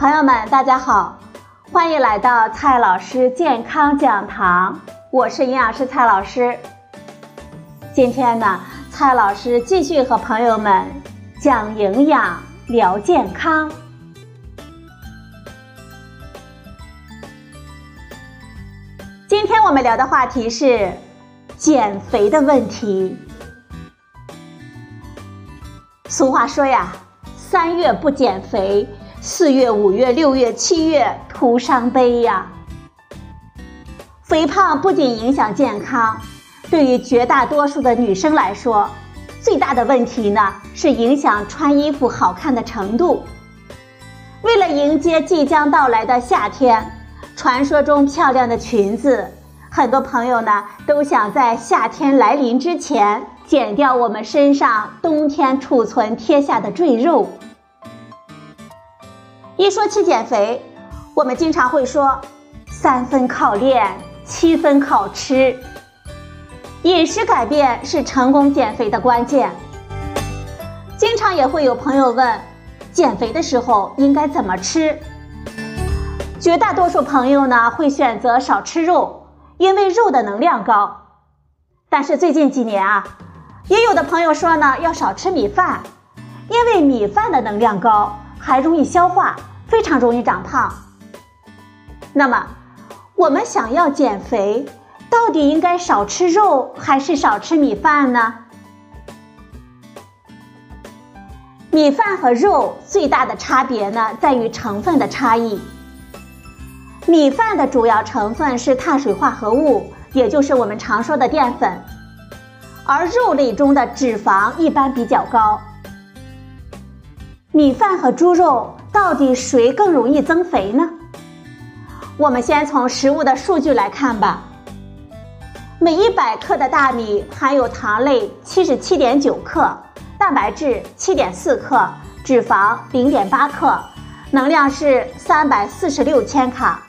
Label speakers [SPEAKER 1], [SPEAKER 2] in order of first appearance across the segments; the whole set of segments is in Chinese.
[SPEAKER 1] 朋友们，大家好，欢迎来到蔡老师健康讲堂，我是营养师蔡老师。今天呢，蔡老师继续和朋友们讲营养、聊健康。今天我们聊的话题是减肥的问题。俗话说呀，三月不减肥。四月、五月、六月、七月徒伤悲呀！肥胖不仅影响健康，对于绝大多数的女生来说，最大的问题呢是影响穿衣服好看的程度。为了迎接即将到来的夏天，传说中漂亮的裙子，很多朋友呢都想在夏天来临之前减掉我们身上冬天储存贴下的赘肉。一说起减肥，我们经常会说三分靠练，七分靠吃。饮食改变是成功减肥的关键。经常也会有朋友问，减肥的时候应该怎么吃？绝大多数朋友呢会选择少吃肉，因为肉的能量高。但是最近几年啊，也有的朋友说呢要少吃米饭，因为米饭的能量高，还容易消化。非常容易长胖。那么，我们想要减肥，到底应该少吃肉还是少吃米饭呢？米饭和肉最大的差别呢，在于成分的差异。米饭的主要成分是碳水化合物，也就是我们常说的淀粉，而肉类中的脂肪一般比较高。米饭和猪肉。到底谁更容易增肥呢？我们先从食物的数据来看吧。每一百克的大米含有糖类七十七点九克，蛋白质七点四克，脂肪零点八克，能量是三百四十六千卡。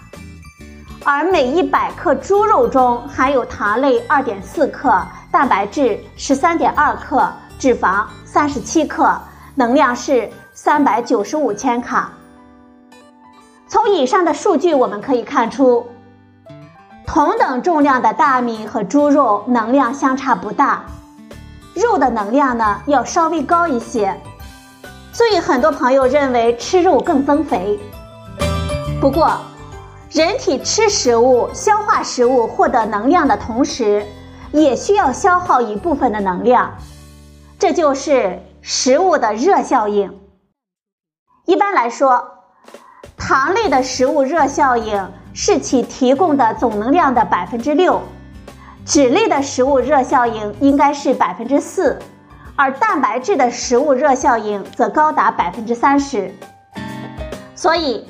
[SPEAKER 1] 而每一百克猪肉中含有糖类二点四克，蛋白质十三点二克，脂肪三十七克，能量是。三百九十五千卡。从以上的数据我们可以看出，同等重量的大米和猪肉能量相差不大，肉的能量呢要稍微高一些，所以很多朋友认为吃肉更增肥。不过，人体吃食物、消化食物获得能量的同时，也需要消耗一部分的能量，这就是食物的热效应。一般来说，糖类的食物热效应是其提供的总能量的百分之六，脂类的食物热效应应该是百分之四，而蛋白质的食物热效应则高达百分之三十。所以，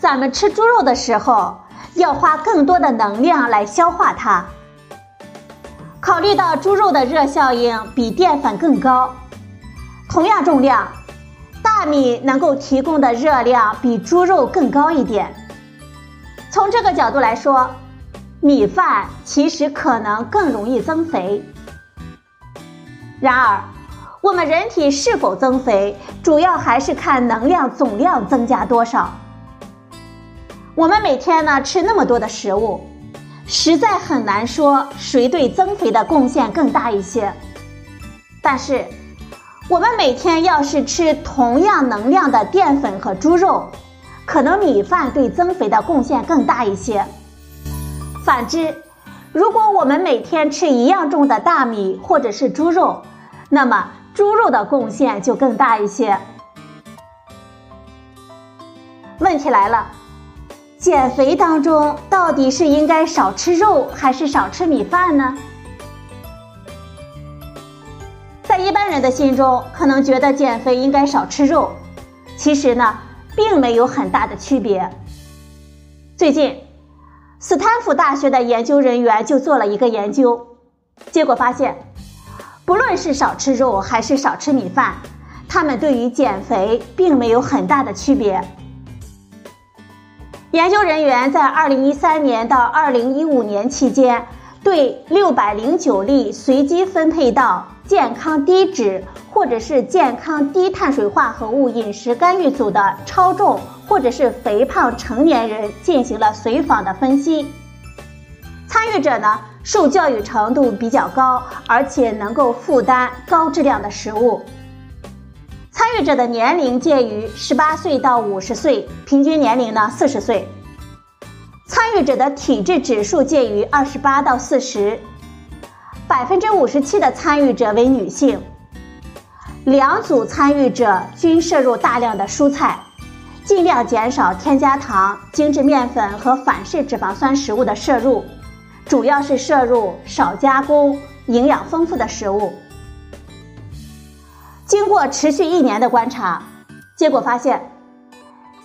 [SPEAKER 1] 咱们吃猪肉的时候要花更多的能量来消化它。考虑到猪肉的热效应比淀粉更高，同样重量。大米能够提供的热量比猪肉更高一点。从这个角度来说，米饭其实可能更容易增肥。然而，我们人体是否增肥，主要还是看能量总量增加多少。我们每天呢吃那么多的食物，实在很难说谁对增肥的贡献更大一些。但是，我们每天要是吃同样能量的淀粉和猪肉，可能米饭对增肥的贡献更大一些。反之，如果我们每天吃一样重的大米或者是猪肉，那么猪肉的贡献就更大一些。问题来了，减肥当中到底是应该少吃肉还是少吃米饭呢？一般人的心中，可能觉得减肥应该少吃肉，其实呢，并没有很大的区别。最近，斯坦福大学的研究人员就做了一个研究，结果发现，不论是少吃肉还是少吃米饭，他们对于减肥并没有很大的区别。研究人员在二零一三年到二零一五年期间，对六百零九例随机分配到。健康低脂或者是健康低碳水化合物饮食干预组的超重或者是肥胖成年人进行了随访的分析。参与者呢，受教育程度比较高，而且能够负担高质量的食物。参与者的年龄介于十八岁到五十岁，平均年龄呢四十岁。参与者的体质指数介于二十八到四十，百分之五十七的参与者为女性。两组参与者均摄入大量的蔬菜，尽量减少添加糖、精制面粉和反式脂肪酸食物的摄入，主要是摄入少加工、营养丰富的食物。经过持续一年的观察，结果发现。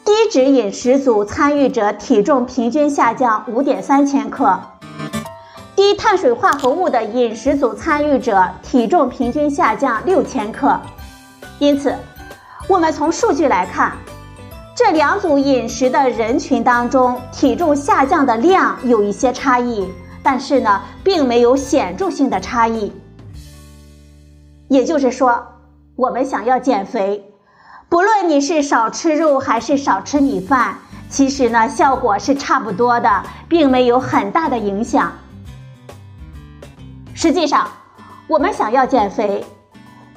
[SPEAKER 1] 低脂饮食组参与者体重平均下降五点三千克，低碳水化合物的饮食组参与者体重平均下降六千克。因此，我们从数据来看，这两组饮食的人群当中，体重下降的量有一些差异，但是呢，并没有显著性的差异。也就是说，我们想要减肥。不论你是少吃肉还是少吃米饭，其实呢效果是差不多的，并没有很大的影响。实际上，我们想要减肥，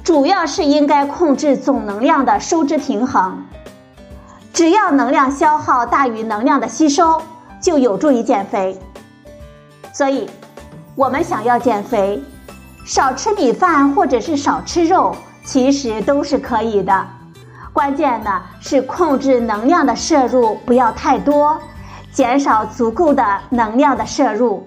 [SPEAKER 1] 主要是应该控制总能量的收支平衡。只要能量消耗大于能量的吸收，就有助于减肥。所以，我们想要减肥，少吃米饭或者是少吃肉，其实都是可以的。关键呢是控制能量的摄入不要太多，减少足够的能量的摄入。